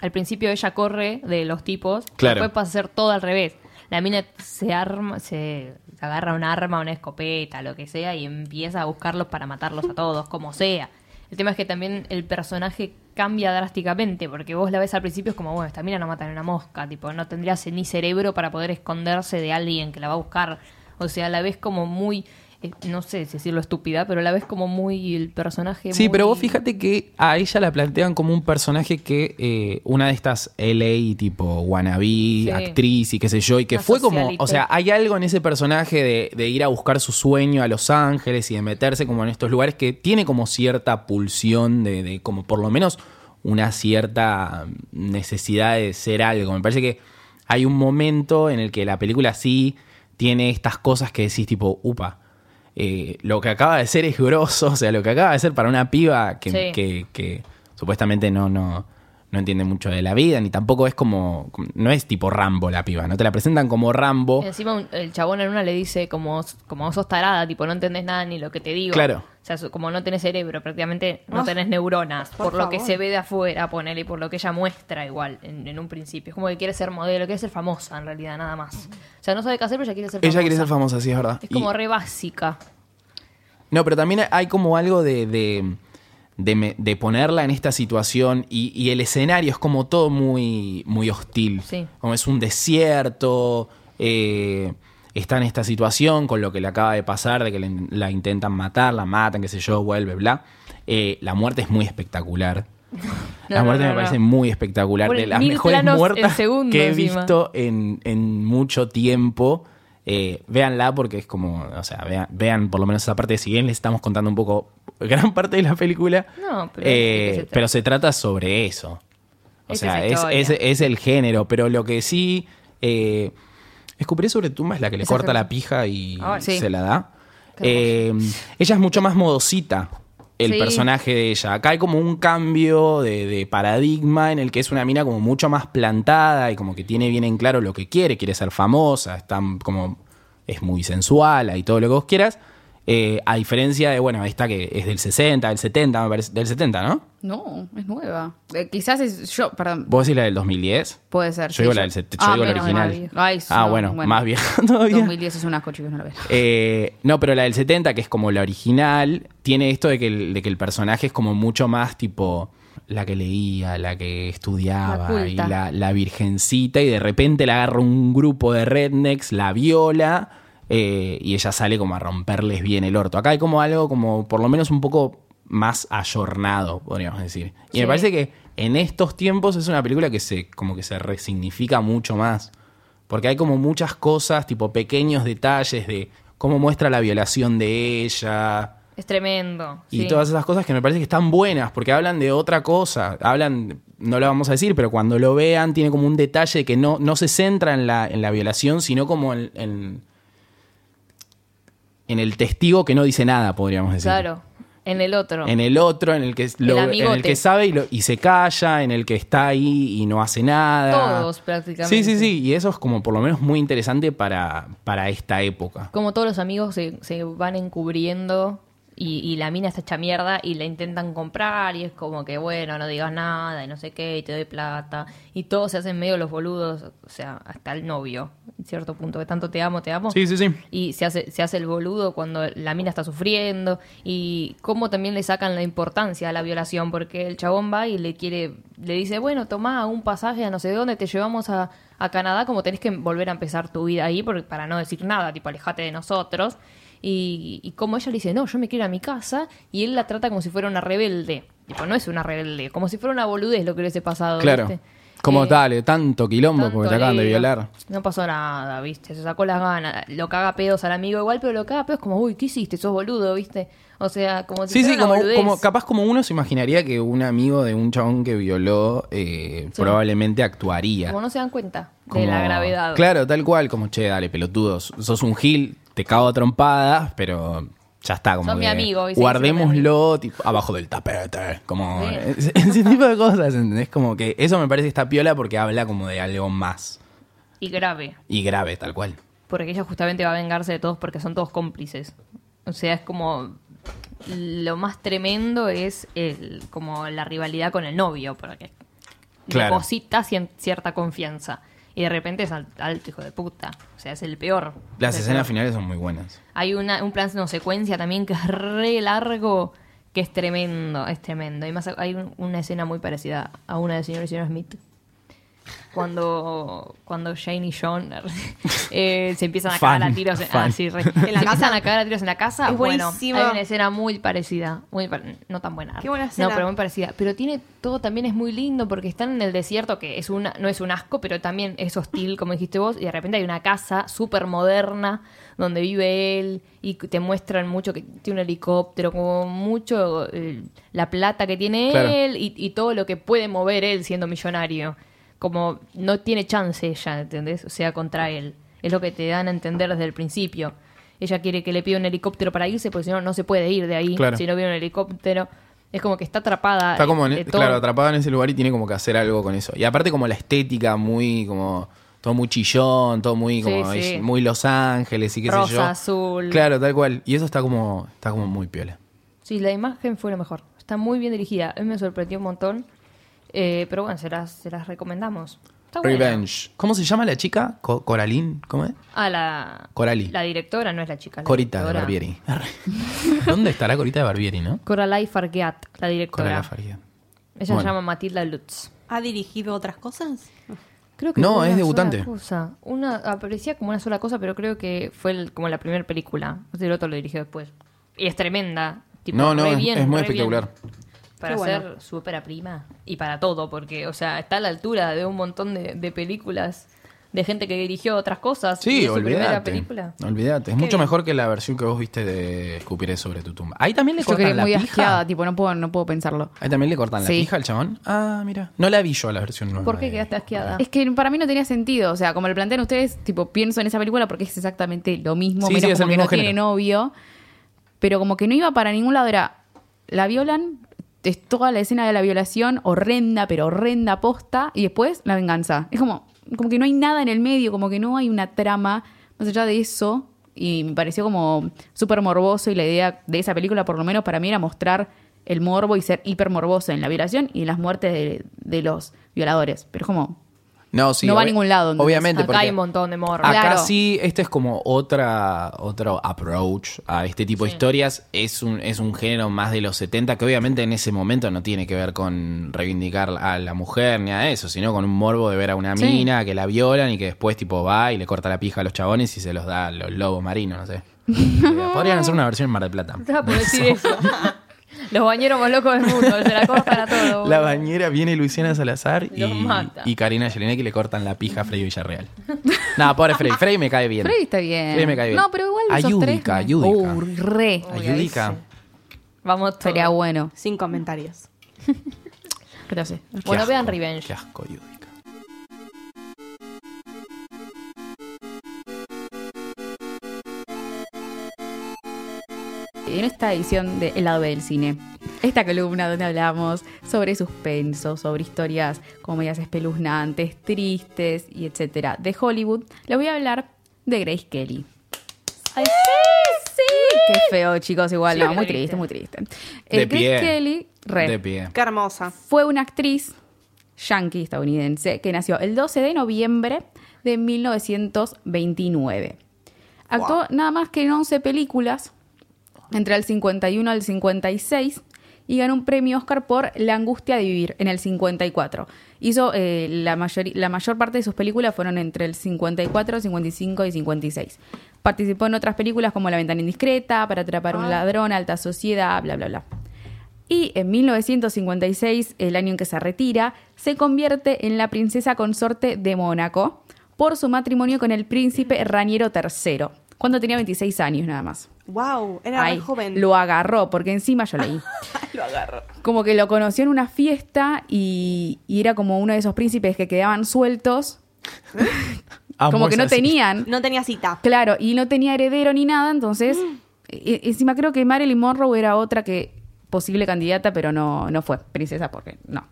Al principio ella corre de los tipos. Claro. Después pasa a ser todo al revés. La mina se arma, se agarra un arma, una escopeta, lo que sea, y empieza a buscarlos para matarlos a todos, como sea. El tema es que también el personaje cambia drásticamente, porque vos la ves al principio es como, bueno, esta mina no mata ni una mosca, tipo, no tendría ni cerebro para poder esconderse de alguien que la va a buscar. O sea, la ves como muy, eh, no sé si decirlo estúpida, pero la ves como muy el personaje. Sí, muy- pero vos fíjate que a ella la plantean como un personaje que eh, una de estas LA tipo wannabe, actriz y qué sé yo, y que Una fue como, o sea, hay algo en ese personaje de, de ir a buscar su sueño a Los Ángeles y de meterse como en estos lugares que tiene como cierta pulsión de, de como por lo menos una cierta necesidad de ser algo. Me parece que hay un momento en el que la película sí tiene estas cosas que decís tipo, upa, eh, lo que acaba de ser es grosso, o sea, lo que acaba de ser para una piba que, Sí. que- que supuestamente no, no, no entiende mucho de la vida, ni tampoco es como, no es tipo Rambo la piba, no te la presentan como Rambo. Encima un- el chabón en una le dice como, como sos tarada, tipo no entendés nada ni lo que te digo. Claro. O sea, como no tenés cerebro, prácticamente no Ah, tenés neuronas. Por, por lo que se ve de afuera, ponele, y por lo que ella muestra igual en, en un principio. Es como que quiere ser modelo, quiere ser famosa en realidad, nada más. O sea, no sabe qué hacer, pero ella quiere ser famosa. Ella quiere ser famosa, sí, es verdad. Es Y- como re básica. No, pero también hay como algo de, de, de me- de ponerla en esta situación y, y el escenario es como todo muy, muy hostil. Sí. Como es un desierto, eh, está en esta situación con lo que le acaba de pasar, de que le- la intentan matar, la matan, qué sé yo, vuelve, bla. Eh, la muerte es muy espectacular. (laughs) No, la muerte no, me parece muy espectacular. De las mejores muertas segundo que he encima. visto en, en mucho tiempo. Eh, véanla porque es como, o sea, vean, vean por lo menos esa parte. Si bien les estamos contando un poco (laughs) gran parte de la película, No, pero eh, pero se trata sobre eso. O Es sea, es, es el género, pero lo que sí... Eh, Escupiré sobre tumba es la que le Esa corta la pija y Ay, sí. se la da. Eh, ella es mucho más modosita, el Sí. personaje de ella. Acá hay como un cambio de, de paradigma en el que es una mina como mucho más plantada y como que tiene bien en claro lo que quiere. Quiere ser famosa, está como... Es muy sensual y todo lo que vos quieras. Eh, a diferencia de, bueno, esta que es del 60, del 70, me parece. Del 70, ¿no? No, es nueva. Eh, quizás es yo, perdón, ¿Vos decís la del 2010? puede ser. Yo sí, digo la del set- yo digo la original. Ay, Ah, no, bueno, más vieja (laughs) todavía. 2010 es un asco, chicos, no lo vean. Eh, no, pero la del 70, que es como la original, tiene esto de que, el, de que el personaje es como mucho más tipo la que leía, la que estudiaba, La y la, la virgencita, y de repente la agarra un grupo de rednecks, la viola, eh, y ella sale como a romperles bien el orto. Acá hay como algo como por lo menos un poco más ayornado, podríamos decir. Y Sí. me parece que en estos tiempos es una película que se como que se resignifica mucho más. Porque hay como muchas cosas, tipo pequeños detalles de cómo muestra la violación de ella Es tremendo. y sí. todas esas cosas que me parece que están buenas porque hablan de otra cosa. Hablan, no lo vamos a decir, pero cuando lo vean tiene como un detalle que no, no se centra en la, en la violación, sino como en, en, en el testigo que no dice nada, podríamos decir. Claro, en el otro. En el otro, en el que, lo- en el amigote. que sabe y, lo- y se calla, en el que está ahí y no hace nada. Todos, prácticamente. Sí, sí, sí. Y eso es como por lo menos muy interesante para, para esta época. Como todos los amigos se, se van encubriendo y, y la mina está hecha mierda y la intentan comprar y es como que, bueno, no digas nada y no sé qué y te doy plata. Y todos se hacen medio los boludos, o sea, hasta el novio, en cierto punto, que tanto te amo, te amo. Sí, sí, sí. Y se hace, se hace el boludo cuando la mina está sufriendo. Y cómo también le sacan la importancia a la violación. Porque el chabón va y le quiere, le dice, bueno, toma un pasaje a no sé dónde, te llevamos a, a Canadá, como tenés que volver a empezar tu vida ahí, porque, para no decir nada, tipo, alejate de nosotros. Y, y como ella le dice, no, yo me quiero ir a mi casa, y él la trata como si fuera una rebelde. Tipo, no es una rebelde, como si fuera una boludez lo que hubiese pasado. Claro. ¿viste? Como Eh, dale, tanto quilombo tanto porque te acaban de violar. No pasó nada, ¿viste? Se sacó las ganas. Lo caga pedos al amigo igual, pero lo caga pedos como, uy, ¿qué hiciste? Sos boludo, ¿viste? O sea, como si Sí, fuera sí, como, capaz como uno se imaginaría que un amigo de un chabón que violó eh, Sí. probablemente actuaría. Como no se dan cuenta de la gravedad. Claro, tal cual, como che, dale, pelotudos, sos un gil, te cago a trompadas, pero ya está, como Sos mi amigo, y guardémoslo tipo, abajo del tapete, como Sí. (laughs) ese, tipo de cosas, ¿entendés? Como que eso me parece que está piola porque habla como de algo más Y grave. y grave, tal cual. Porque ella justamente va a vengarse de todos porque son todos cómplices. O sea, es como. Lo más tremendo es el, como la rivalidad con el novio, porque Claro. deposita cierta confianza. Y de repente es al- alto hijo de puta. O sea, es el peor. Las escenas peor. finales son muy buenas. Hay una, un plan no secuencia también que es re largo, que es tremendo, es tremendo. Y más hay un- una escena muy parecida a una de señor y señor Smith. Cuando, cuando Jane y John (laughs) eh, se empiezan a cagar a tiros en, ah, sí, re. la se (laughs) empiezan casa? a cagar a tiros en la casa. Es bueno, buenísimo. hay una escena muy parecida, muy no tan buena. Qué buena escena. No, pero muy parecida. Pero tiene todo también es muy lindo porque están en el desierto que es una no es un asco, pero también es hostil, como dijiste vos, y de repente hay una casa súper moderna donde vive él y te muestran mucho que tiene un helicóptero, como mucho eh, la plata que tiene Claro. él y, y todo lo que puede mover él siendo millonario. Como no tiene chance ella, ¿entendés? O sea, contra él. Es lo que te dan a entender desde el principio. Ella quiere que le pida un helicóptero para irse, porque si no, no se puede ir de ahí. Claro. Si no viene un helicóptero. Es como que está atrapada. Está como, en- de todo. claro, atrapada en ese lugar y tiene como que hacer algo con eso. Y aparte como la estética muy como todo muy chillón, todo muy como sí. muy Los Ángeles y qué sé yo. Rosa, azul. Claro, tal cual. Y eso está como está como muy piola. Sí, la imagen fue lo mejor. Está muy bien dirigida. A mí me sorprendió un montón. Eh, pero bueno, se las, se las recomendamos. Está buena. Revenge. ¿Cómo se llama la chica? Co- Coraline, ¿cómo es? Ah, la, Corali. la directora no es la chica. la Corita de directora. Barbieri. (laughs) ¿Dónde estará Corita de Barbieri, no? Coralie Fargeat, la directora. Corala Faria. Ella Bueno. se llama Matilda Lutz. ¿Ha dirigido otras cosas? Creo que No, fue es una debutante. sola cosa. Una, aparecía como una sola cosa, pero creo que fue el- como la primera película. El otro lo dirigió después. Y es tremenda. Tipo, No, no, re es, bien, es muy re bien. espectacular. Para Qué bueno. ser su ópera prima y para todo, porque, o sea, está a la altura de un montón de, de películas de gente que dirigió otras cosas. Sí, olvídate. película. Olvídate. Es Qué mucho bien. mejor que la versión que vos viste de Escupiré sobre tu tumba. Ahí también le Yo cortan la muy pija. asqueada, tipo, no puedo, no puedo pensarlo. Ahí también le cortan la pija al chabón. Ah, mira. No la vi yo la versión nueva. ¿Por qué quedaste asqueada? Es que para mí no tenía sentido, o sea, como lo plantean ustedes, tipo, pienso en esa película porque es exactamente lo mismo, Sí, menos sí, es como el que mismo no tiene novio, pero como que no iba para ningún lado, era, la violan, es toda la escena de la violación, horrenda, pero horrenda posta, y después la venganza. Es como, como que no hay nada en el medio, como que no hay una trama más allá de eso, y me pareció como súper morboso, y la idea de esa película, por lo menos para mí, era mostrar el morbo y ser hiper morboso en la violación y en las muertes de, de los violadores. Pero es como, No, sí, No va a ningún lado, ¿entendés? Obviamente, Acá porque hay un montón de morro. Acá Claro. sí, este es como otra, otro approach a este tipo de historias. Es un, es un género más de los 70 que obviamente en ese momento no tiene que ver con reivindicar a la mujer ni a eso, sino con un morbo de ver a una Sí. mina que la violan y que después tipo va y le corta la pija a los chabones y se los da a los lobos marinos, no sé. (laughs) Podrían hacer una versión en Mar del Plata. Estaba por decir (laughs) eso. Los bañeros más locos del mundo, se la cortan a todo. La bañera viene Luciana Salazar y, Los mata. y Karina Jelinek y le cortan la pija a Freddy Villarreal. no, pobre Freddy. Freddy me cae bien. Freddy está bien. Freddy me cae bien. No, pero igual esos Ayúdica, tres, ayúdica. Uh, re. Uy, ahí Ayúdica. sí. Vamos. Sería bueno. Sin comentarios. (laughs) Gracias. Qué Bueno, asco, vean Revenge. Qué asco, Yudica. En esta edición de El lado B del cine, esta columna donde hablamos sobre suspenso, sobre historias comedias espeluznantes, tristes y etcétera de Hollywood, les voy a hablar de Grace Kelly. ¡Ay, sí! sí! Qué feo, chicos, igual, Sí, no, muy triste, muy triste. De Eh, Grace pie. Kelly, re, De pie. Qué hermosa. fue una actriz yankee estadounidense que nació el 12 de noviembre de 1929. Actuó nada más que en 11 películas entre el 51 al 56 y ganó un premio Oscar por La angustia de vivir en el 54. Hizo eh, la, mayor, la mayor parte de sus películas fueron entre el 54, 55 y 56. Participó en otras películas como La ventana indiscreta, Para atrapar a un ladrón, Alta sociedad, bla, bla, bla. Y en 1956, el año en que se retira, se convierte en la princesa consorte de Mónaco por su matrimonio con el príncipe Raniero III, cuando tenía 26 años nada más. Wow, era Ay, re joven. lo agarró, porque encima yo leí. (laughs) lo agarró. Como que lo conoció en una fiesta y, y era como uno de esos príncipes que quedaban sueltos, Amo (laughs) como que no tenían. No tenía cita. Claro, y no tenía heredero ni nada, entonces, e- encima creo que Marilyn Monroe era otra que posible candidata, pero no, no fue princesa porque no.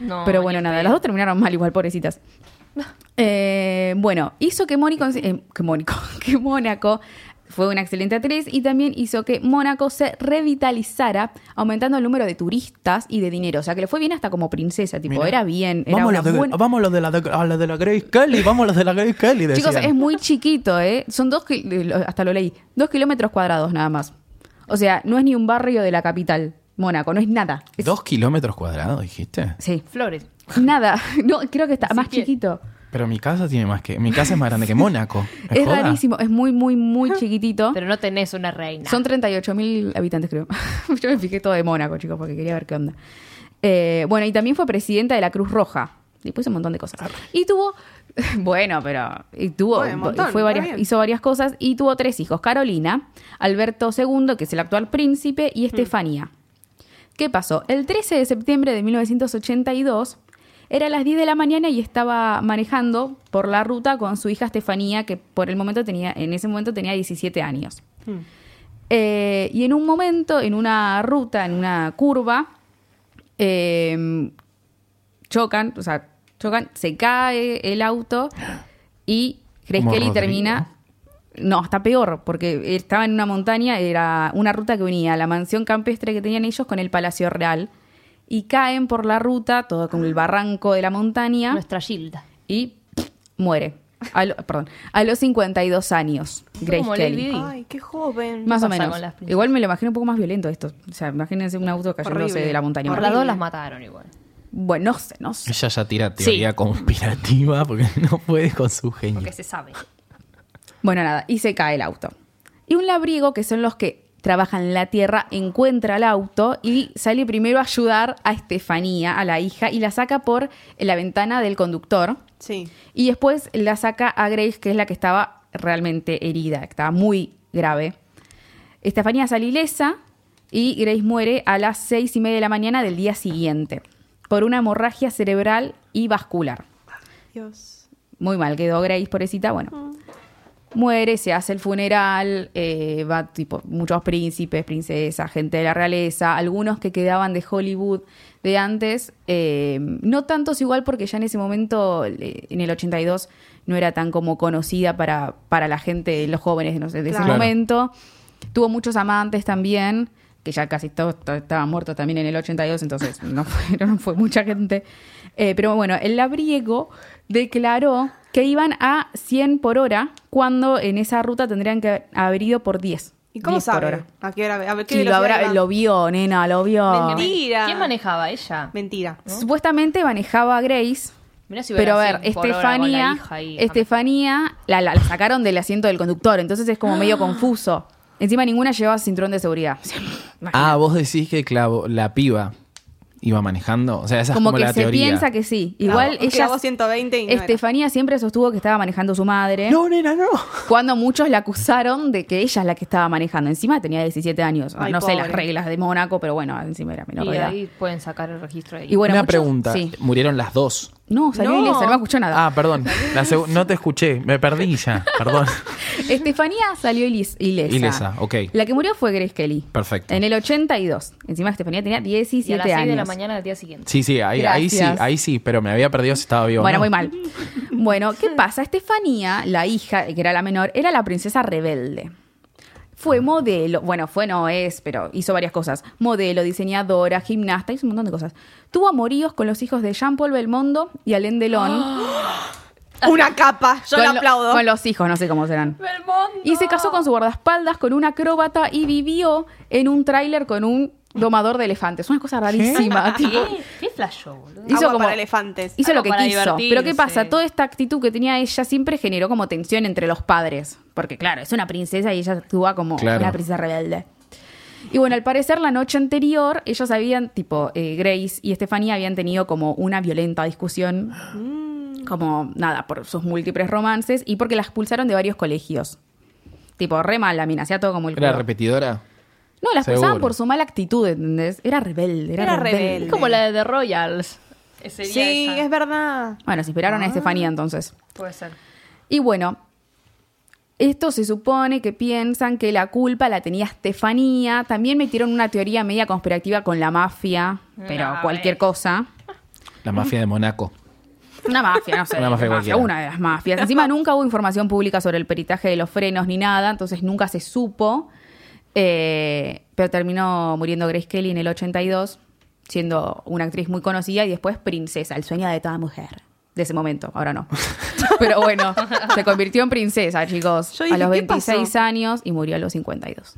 No, pero bueno, nada, las dos terminaron mal igual, pobrecitas. (laughs) Eh, bueno, hizo que Mónico, eh, que Mónico, que Mónaco fue una excelente actriz y también hizo que Mónaco se revitalizara, aumentando el número de turistas y de dinero. O sea, que le fue bien hasta como princesa, tipo, Mira. era bien. Era Vamos, los de, buena- vamos a los de la, a los de la Grace Kelly, vamos a los de la Grace Kelly. Chicos, decían. es muy chiquito, ¿eh? Son dos, hasta lo leí, dos kilómetros cuadrados nada más. O sea, no es ni un barrio de la capital, Mónaco, no es nada. Es- ¿Dos kilómetros cuadrados, dijiste? Sí, Flores. nada. (laughs) No, creo que está más chiquito. Pero mi casa tiene más que... Mi casa es más grande que (laughs) Mónaco. ¿Me Es joda? rarísimo, es muy, muy, muy (laughs) chiquitito. Pero no tenés una reina. Son 38 mil habitantes, creo. (laughs) Yo me fijé todo de Mónaco, chicos, porque quería ver qué onda. Eh, bueno, y también fue presidenta de la Cruz Roja. Después un montón de cosas. Y tuvo, bueno, pero y tuvo, Bueno, un montón, fue está varias, bien. hizo varias cosas y tuvo tres hijos: Carolina, Alberto II, que es el actual príncipe, y Estefanía. ¿Qué pasó? El 13 de septiembre de 1982 era las 10 de la mañana y estaba manejando por la ruta con su hija Estefanía, que por el momento tenía, en ese momento tenía 17 años. Eh, y en un momento, en una ruta, en una curva, eh, chocan, o sea, chocan, se cae el auto y Rodrigo. termina. No, está peor, porque estaba en una montaña, era una ruta que unía la mansión campestre que tenían ellos con el Palacio Real. Y caen por la ruta, todo con el barranco de la montaña, Nuestra Gilda. y pff, muere. A lo- perdón, a los 52 años, Grace como Kelly. Lady. Ay, qué joven. Más o menos. Igual me lo imagino un poco más violento esto. O sea, imagínense un auto cayéndose Horrible. de la montaña. Por las dos las mataron igual. Bueno, no sé, no sé. Ella ya tira teoría conspirativa porque (laughs) no puede con su genio. Porque se sabe. Bueno, nada, y se cae el auto. Y un labriego, que son los que trabaja en la tierra, encuentra el auto y sale primero a ayudar a Estefanía, a la hija, y la saca por la ventana del conductor. Sí. Y después la saca a Grace, que es la que estaba realmente herida, que estaba muy grave. Estefanía sale ilesa y Grace muere a las seis y media de la mañana del día siguiente por una hemorragia cerebral y vascular. Dios. Muy mal quedó Grace, pobrecita. Bueno, muere, se hace el funeral, eh, va tipo muchos príncipes, princesas, gente de la realeza, algunos que quedaban de Hollywood de antes, eh, no tantos igual porque ya en ese momento, eh, en el 82, no era tan como conocida para, para la gente, los jóvenes no sé, de ese momento. Tuvo muchos amantes también, que ya casi todos to- estaban muertos también en el 82, entonces no (laughs) fue, no fue mucha gente. Eh, pero bueno, el labriego declaró que iban a 100 por hora cuando en esa ruta tendrían que haber ido por 10. ¿Y cómo 10 por sabe? hora. ¿A qué hora? A ver, ¿qué Y lo, habrá- lo vio, nena, lo vio. Mentira. ¿Quién manejaba? ¿Ella? Mentira. Supuestamente manejaba a Grace, si pero a hubiera ver, por Estefanía, hija ahí. Estefanía la, la- la sacaron del asiento del conductor, entonces es como medio (gasps) confuso. Encima ninguna llevaba cinturón de seguridad. (laughs) Ah, vos decís que clavo, la piba iba manejando. O sea, esa como es como que la se teoría. piensa que sí. Igual Claro, ella, clavó 120 y no era. Estefanía siempre sostuvo que estaba manejando su madre. No, nena, no. Cuando muchos la acusaron de que ella es la que estaba manejando. Encima tenía 17 años. Ay, no sé las reglas de Mónaco, pero bueno, encima era menor Y de edad. ahí pueden sacar el registro de ahí. Y bueno, Una muchos- pregunta. Sí. Murieron las dos. No, salió No. ilesa, no me escuchó nada. Ah, perdón. La no te escuché. Me perdí ya. Perdón. (laughs) Estefanía salió ilesa. Ilesa, ok. La que murió fue Grace Kelly. Perfecto. En el 82. Encima Estefanía tenía 17 y a las 6 años. de la mañana del día siguiente. Sí, sí, ahí, ahí sí, ahí sí, pero me había perdido si estaba vivo. Bueno, ¿no? muy mal. (laughs) Bueno, ¿qué pasa? Estefanía, la hija, que era la menor, era la princesa rebelde. Fue modelo, bueno, fue no es, pero hizo varias cosas. Modelo, diseñadora, gimnasta, hizo un montón de cosas. Tuvo amoríos con los hijos de Jean-Paul Belmondo y Alain Delon. (gasps) Una capa. Yo la lo- aplaudo. Con los hijos, no sé cómo serán. Y se casó con su guardaespaldas, con un acróbata y vivió en un tráiler con un domador de elefantes. Una cosa rarísima. (laughs) tipo, ¿Qué? ¿Qué flash boludo? hizo Agua como- para elefantes. Hizo lo que para quiso. divertirse. Pero ¿qué pasa? Toda esta actitud que tenía ella siempre generó como tensión entre los padres. Porque claro, es una princesa y ella actúa como Claro. una princesa rebelde. Y bueno, al parecer la noche anterior ellos habían, tipo, eh, Grace y Estefanía habían tenido como una violenta discusión. Como, nada, por sus múltiples romances y porque la expulsaron de varios colegios. Tipo, re mal la mina, hacía todo como el ¿Era culo. repetidora? No, la expulsaban Seguro. por su mala actitud, ¿entendés? Era rebelde, era, Era rebelde. rebelde. Es como la de The Royals. Ese día Sí, esa. es verdad. Bueno, se inspiraron Ah. a Estefanía entonces. Puede ser. Y bueno, esto se supone que piensan que la culpa la tenía Estefanía. También metieron una teoría media conspirativa con la mafia, pero No, cualquier cosa. La mafia de Monaco. Una mafia, no sé. Una mafia cualquiera. una de las mafias. Encima nunca hubo información pública sobre el peritaje de los frenos ni nada, entonces nunca se supo. Eh, pero terminó muriendo Grace Kelly en el 82, siendo una actriz muy conocida y después princesa, el sueño de toda mujer. De ese momento, ahora no. (laughs) Pero bueno, se convirtió en princesa, chicos. Yo dije, a los ¿qué 26 pasó? años y murió a los 52.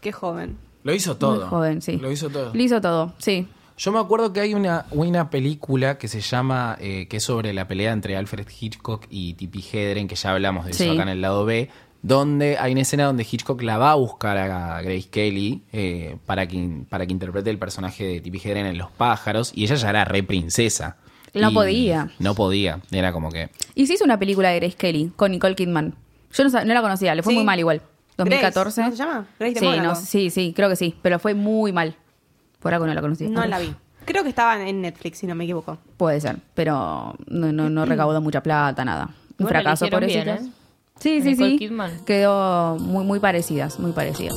Qué joven. Lo hizo todo. Muy joven, sí. Lo hizo todo. Lo hizo todo, sí. Yo me acuerdo que hay una, una película que se llama, eh, que es sobre la pelea entre Alfred Hitchcock y Tippi Hedren, que ya hablamos de eso Sí. acá en el lado B, donde hay una escena donde Hitchcock la va a buscar a Grace Kelly eh, para, que, para que interprete el personaje de Tippi Hedren en Los pájaros, y ella ya era re princesa. No podía. No podía, era como que... Y se hizo una película de Grace Kelly con Nicole Kidman. Yo no, la conocía, le fue Sí. muy mal igual. 2014. Grace, ¿no se llama? Grace de sí, Mónaco. no, sí, sí, creo que sí, pero fue muy mal. Por algo no la conocí. No la vi. Creo que estaba en Netflix, si no me equivoco. Puede ser, pero no, no, no (clears throat) recaudó mucha plata, nada. Un fracaso, bien, pobrecitas. ¿eh? Sí, sí, Nicole sí. Kidman. Quedó muy, muy parecidas, muy parecidas.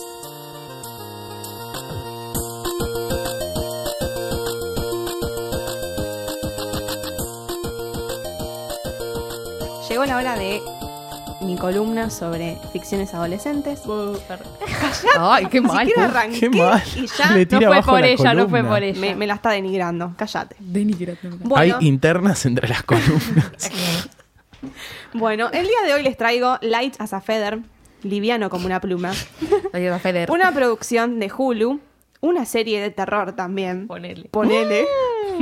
Llegó la hora de mi columna sobre ficciones adolescentes. Ay, qué Ni mal. siquiera arranqué Qué mal. y ya Le No fue por la ella, no fue por ella. me, me la está denigrando. Cállate. Bueno, Hay internas entre las columnas. (laughs) bueno, el día de hoy les traigo Light as a Feather, liviano como una pluma. (laughs) Ayuda, Feder. Una producción de Hulu, una serie de terror también. Ponele. Ponele.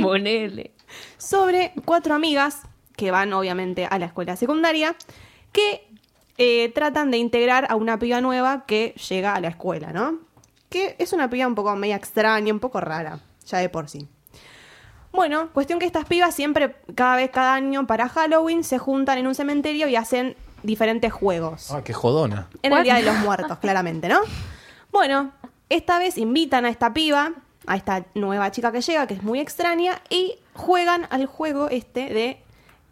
Ponele. sobre cuatro amigas que van obviamente a la escuela secundaria que eh, tratan de integrar a una piba nueva que llega a la escuela, ¿no? que es una piba un poco media extraña, un poco rara, ya de por sí. Bueno, cuestión que estas pibas siempre, cada vez, cada año, para Halloween, se juntan en un cementerio y hacen diferentes juegos. Ah, qué jodona. En el Día de los Muertos, claramente, ¿no? Bueno, esta vez invitan a esta piba, a esta nueva chica que llega, que es muy extraña, y juegan al juego este de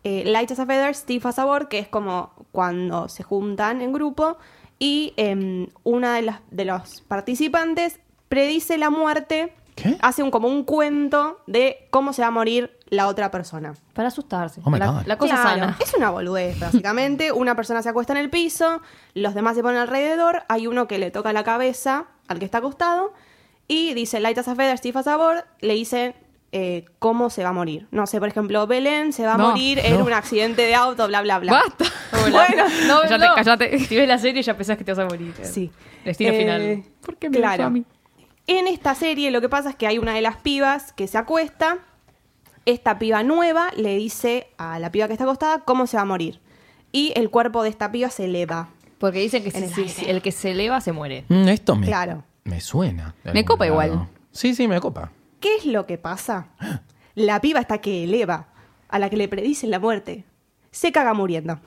eh, Light as a Feather, Steve as a Board, que es como cuando se juntan en grupo y em, una de, las, de los participantes predice la muerte, ¿Qué? hace un, como un cuento de cómo se va a morir la otra persona. Para asustarse. Oh my la, God. la cosa Claro, sana. Es una boludez, básicamente. (laughs) una persona se acuesta en el piso, los demás se ponen alrededor, hay uno que le toca la cabeza al que está acostado y dice Light as a feather, stiff as a board, le dice eh, cómo se va a morir. No sé, por ejemplo, Belén se va a No, morir en un accidente de auto, bla, bla, bla. ¡Basta! Bueno, No, Cállate, no. cállate. Si ves la serie ya pensás que te vas a morir. sí. Destino Eh, final. ¿Por qué me claro. a mí? En esta serie lo que pasa es que hay una de las pibas que se acuesta. Esta piba nueva le dice a la piba que está acostada cómo se va a morir. Y el cuerpo de esta piba se eleva. Porque dicen que si- el si- aire. si el que se eleva se muere. Mm, esto me, Claro. me suena. de Me algún copa igual. Sí, sí, me copa. ¿Qué es lo que pasa? La piba está que eleva, a la que le predicen la muerte, se caga muriendo.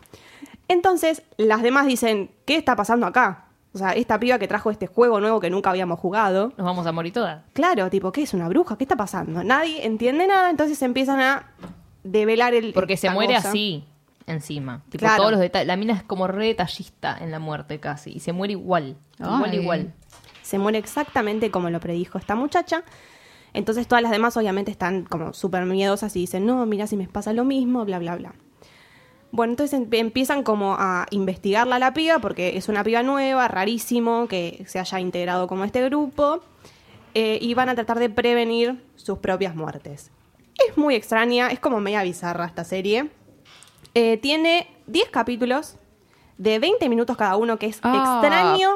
Entonces, las demás dicen, ¿qué está pasando acá? O sea, esta piba que trajo este juego nuevo que nunca habíamos jugado. Nos vamos a morir todas. Claro, tipo, ¿qué es una bruja? ¿Qué está pasando? Nadie entiende nada, entonces empiezan a develar el... Porque se muere cosa. así, encima. Tipo, Claro. todos los detalles. La mina es como re detallista en la muerte casi. Y se muere igual. Igual, Ay. igual. Se muere exactamente como lo predijo esta muchacha. Entonces todas las demás obviamente están como súper miedosas y dicen, no, mira si me pasa lo mismo, bla, bla, bla. Bueno, entonces em- empiezan como a investigarla a la piba porque es una piba nueva, rarísimo que se haya integrado como este grupo eh, y van a tratar de prevenir sus propias muertes. Es muy extraña, es como media bizarra esta serie. Eh, tiene 10 capítulos de 20 minutos cada uno, que es Ah. extraño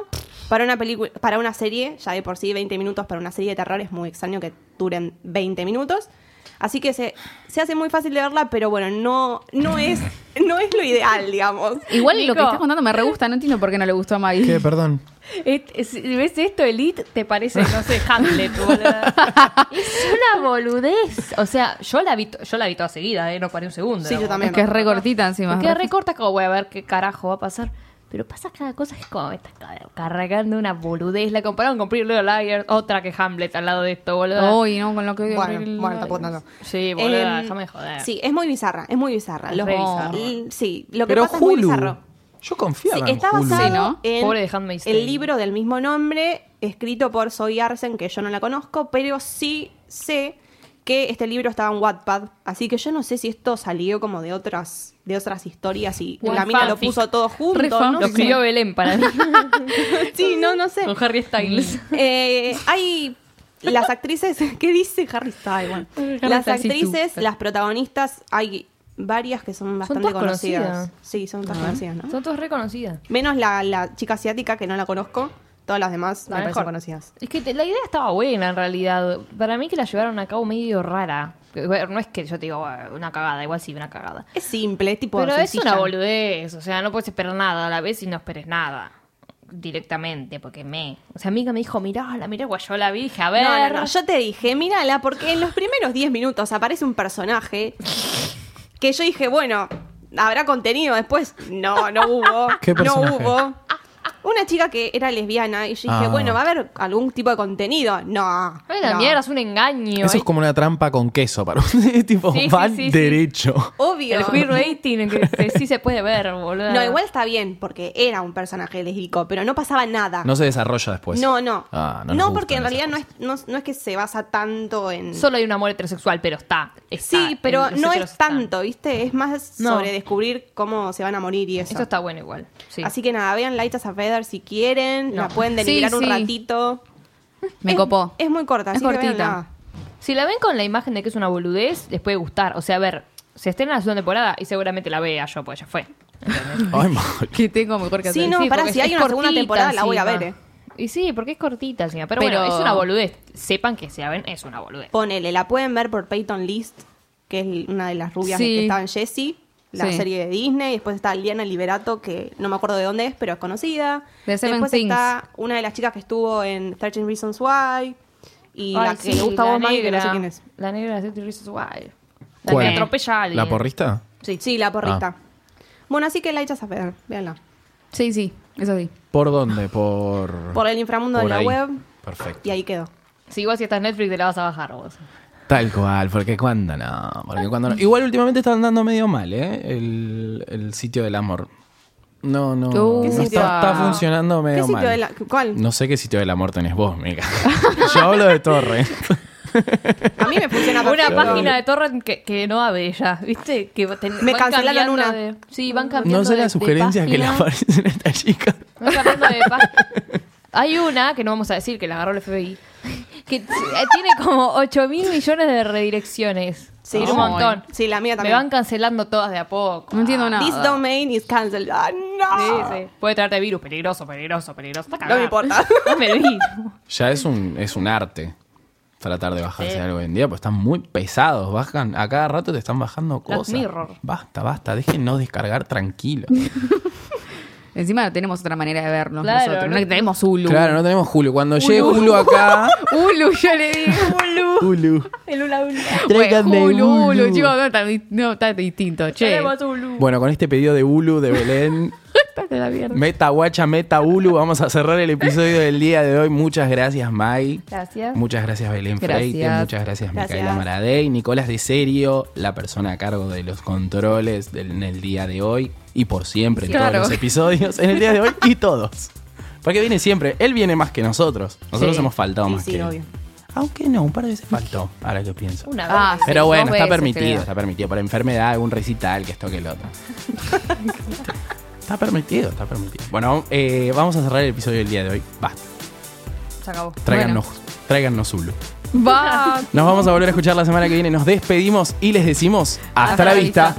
para una película, para una serie, ya de por sí 20 minutos para una serie de terror es muy extraño que duren 20 minutos. Así que se, se hace muy fácil de verla, pero bueno, no, no, es, (laughs) no es lo ideal, digamos. Igual lo que estás contando me re gusta, no entiendo por qué no le gustó a Maggie. ¿Qué? Perdón. Es- ¿Ves esto, Elite? ¿Te parece, no sé, (laughs) Hamlet? es una boludez. O sea, yo la vi, to- yo la vi toda seguida, ¿eh? No paré un segundo. Sí, yo también. Es que es re cortita encima. Porque recorta como voy a ver qué carajo va a pasar. Pero pasa cada cosa que es como me estás ca- cargando una boludez. La compararon con Pretty Little Liars, otra que Hamlet al lado de esto, boludo. Uy, no, con lo que... Bueno, bueno, está apuntando. Sí, boluda, Em, déjame de joder. Sí, es muy bizarra, es muy bizarra. Es Los- bizarro. sí, lo que Pero pasa es muy bizarro. Yo confiaba Sí, en está Hulu. basado Sí, ¿no? en Pobre de el libro del mismo nombre, escrito por Zoe Arsen, que yo no la conozco, pero sí sé que este libro estaba en Wattpad, así que yo no sé si esto salió como de otras de otras historias y la mina lo puso todo junto, no Lo escribió Belén para mí. (laughs) Sí, no, no sé. con Harry Styles. Eh, hay las actrices, (laughs) ¿qué dice Harry Styles? Bueno, Harry las actrices, las protagonistas, hay varias que son bastante todas conocidas. conocidas. Sí, son todas conocidas, ¿no? Son todas reconocidas. Menos la, la chica asiática que no la conozco. Todas las demás La me parecen mejor. conocidas. Es que te- la idea estaba buena en realidad. Para mí que la llevaron a cabo medio rara. Bueno, No es que yo te digo "Bueno, una cagada, igual sí, una cagada. Es simple, es tipo Pero es sencilla. una boludez, o sea, no puedes esperar nada a la vez y no esperes nada directamente, porque me... O sea, amiga me dijo, mirá, la miré, yo la vi, dije, a ver... No, no, no, yo te dije, mírala, porque en los primeros 10 minutos aparece un personaje que yo dije, bueno, habrá contenido después. No, no hubo. ¿Qué no personaje? hubo. Una chica que era lesbiana y yo dije, Ah. bueno, va a haber algún tipo de contenido. No. Ay, la no. mierda, es un engaño. Eso es ¿eh? como una trampa con queso para un (laughs) tipo, Sí, sí, va sí, sí. derecho. Obvio. El queer rating, que se- sí se puede ver, boludo. No, igual está bien, porque era un personaje lésbico, pero no pasaba nada. No se desarrolla después. no, no. Ah, no, porque en gustan realidad no esas es, no, no es que se basa tanto en... Solo hay un amor heterosexual, pero está. está. Sí, pero Los no heteros es están. tanto, ¿viste? Es más No. sobre descubrir cómo se van a morir y eso. Eso está bueno igual. Sí. Así que nada, vean Light as a Feather si quieren, No. la pueden Sí, denigrar un sí. ratito. Me Es- copó. Es muy corta, Es así que cortita. véanla. Si la ven con la imagen de que es una boludez, les puede gustar. O sea, a ver, se estrena la segunda temporada y seguramente la vea yo, pues ya fue. Ay, mal. (laughs) Que tengo mejor que Sí, hacer. no, pará, porque si hay es una segunda cortita temporada, la voy a ver, eh. Y sí, porque es cortita encima. Pero, Pero- bueno, es una boludez. Sepan que si la ven, es una boludez. Ponele, la pueden ver por Peyton List, que es una de las rubias Sí. que estaba en Jessie. La Sí. serie de Disney. Después está Liana Liberato, que no me acuerdo de dónde es, pero es conocida. De Seven Después Things. está una de las chicas que estuvo en 13 Reasons Why. Y Ay, la que sí, le gusta a la vos, que no sé negra. quién es. La negra de Thirty Reasons Why. La ¿Cuál? que atropella a alguien. ¿La porrista? Sí, sí, la porrista. Bueno, así que la echas a ver, véanla. Sí, sí, eso sí. ¿Por dónde? Por... Por el inframundo por de la ahí. web. Perfecto. Y ahí quedó. Si igual si estás en Netflix te la vas a bajar vos. Tal cual, porque cuando no, porque cuando no. Igual últimamente está andando medio mal, ¿eh? El, el sitio del amor. No, no. Uh, no ¿Qué está, funcionando ¿Qué medio sitio mal. de la.? ¿Cuál? No sé qué sitio del amor tenés vos, Mica. (laughs) Yo hablo de Torre. A mí me funciona Una página de torrent que, que no abre ya, ¿viste? Que te- Me cancelaron una. de- sí, van cambiando No sé las sugerencias que le aparecen a esta chica. Van cambiando de página. Hay una, que no vamos a decir, que la agarró el FBI, que eh, tiene como 8 mil millones de redirecciones. Sí, Sí, un montón. Sí, la mía Me también. van cancelando todas de a poco. No entiendo nada. This domain is cancelled. Ah, Sí, no. sí. Puede traerte virus, peligroso, peligroso, peligroso. Está No me importa. (laughs) Virus. Ya es un, es un arte tratar de bajarse Sí. algo hoy en día, pues están muy pesados. Bajan, a cada rato te están bajando cosas. Mirror. Basta, basta, déjenos descargar tranquilo. (laughs) Encima no tenemos otra manera de vernos Claro, nosotros. No, no- tenemos Hulu. claro, no tenemos Julio. Cuando llegue Julio acá. (laughs) Hulu, yo le digo. Hulu. Hulu. El hula hula. Tráiganme Hulu, Hulu. Hulu, chicos, no está, di- no está distinto. Che, Tenemos Hulu. Bueno, con este pedido de Hulu de Belén, (laughs) la. Meta Guacha, Meta Hulu, vamos a cerrar el episodio del día de hoy. Muchas gracias, Mai. Gracias. Muchas gracias, Belén Gracias. Freite. Muchas gracias, Gracias. Micaela Maradei. Nicolás de Serio, la persona a cargo de los controles del- en el día de hoy. Y por siempre, en Claro. todos los episodios, en el día de hoy y todos. Porque viene siempre. Él viene más que nosotros. Nosotros Sí. hemos faltado Sí, más sí, que él. obvio. Aunque no, un par de veces faltó, ahora que pienso. Una vez. Ah, Pero sí, bueno, está veces, permitido, creo. está permitido. Por enfermedad, algún recital, que esto, que el otro. (laughs) está permitido, está permitido. Bueno, eh, vamos a cerrar el episodio del día de hoy. Basta, Se acabó. tráiganos, tráiganos Zulu. Va. Nos vamos a volver a escuchar la semana que viene. Nos despedimos y les decimos hasta, la vista.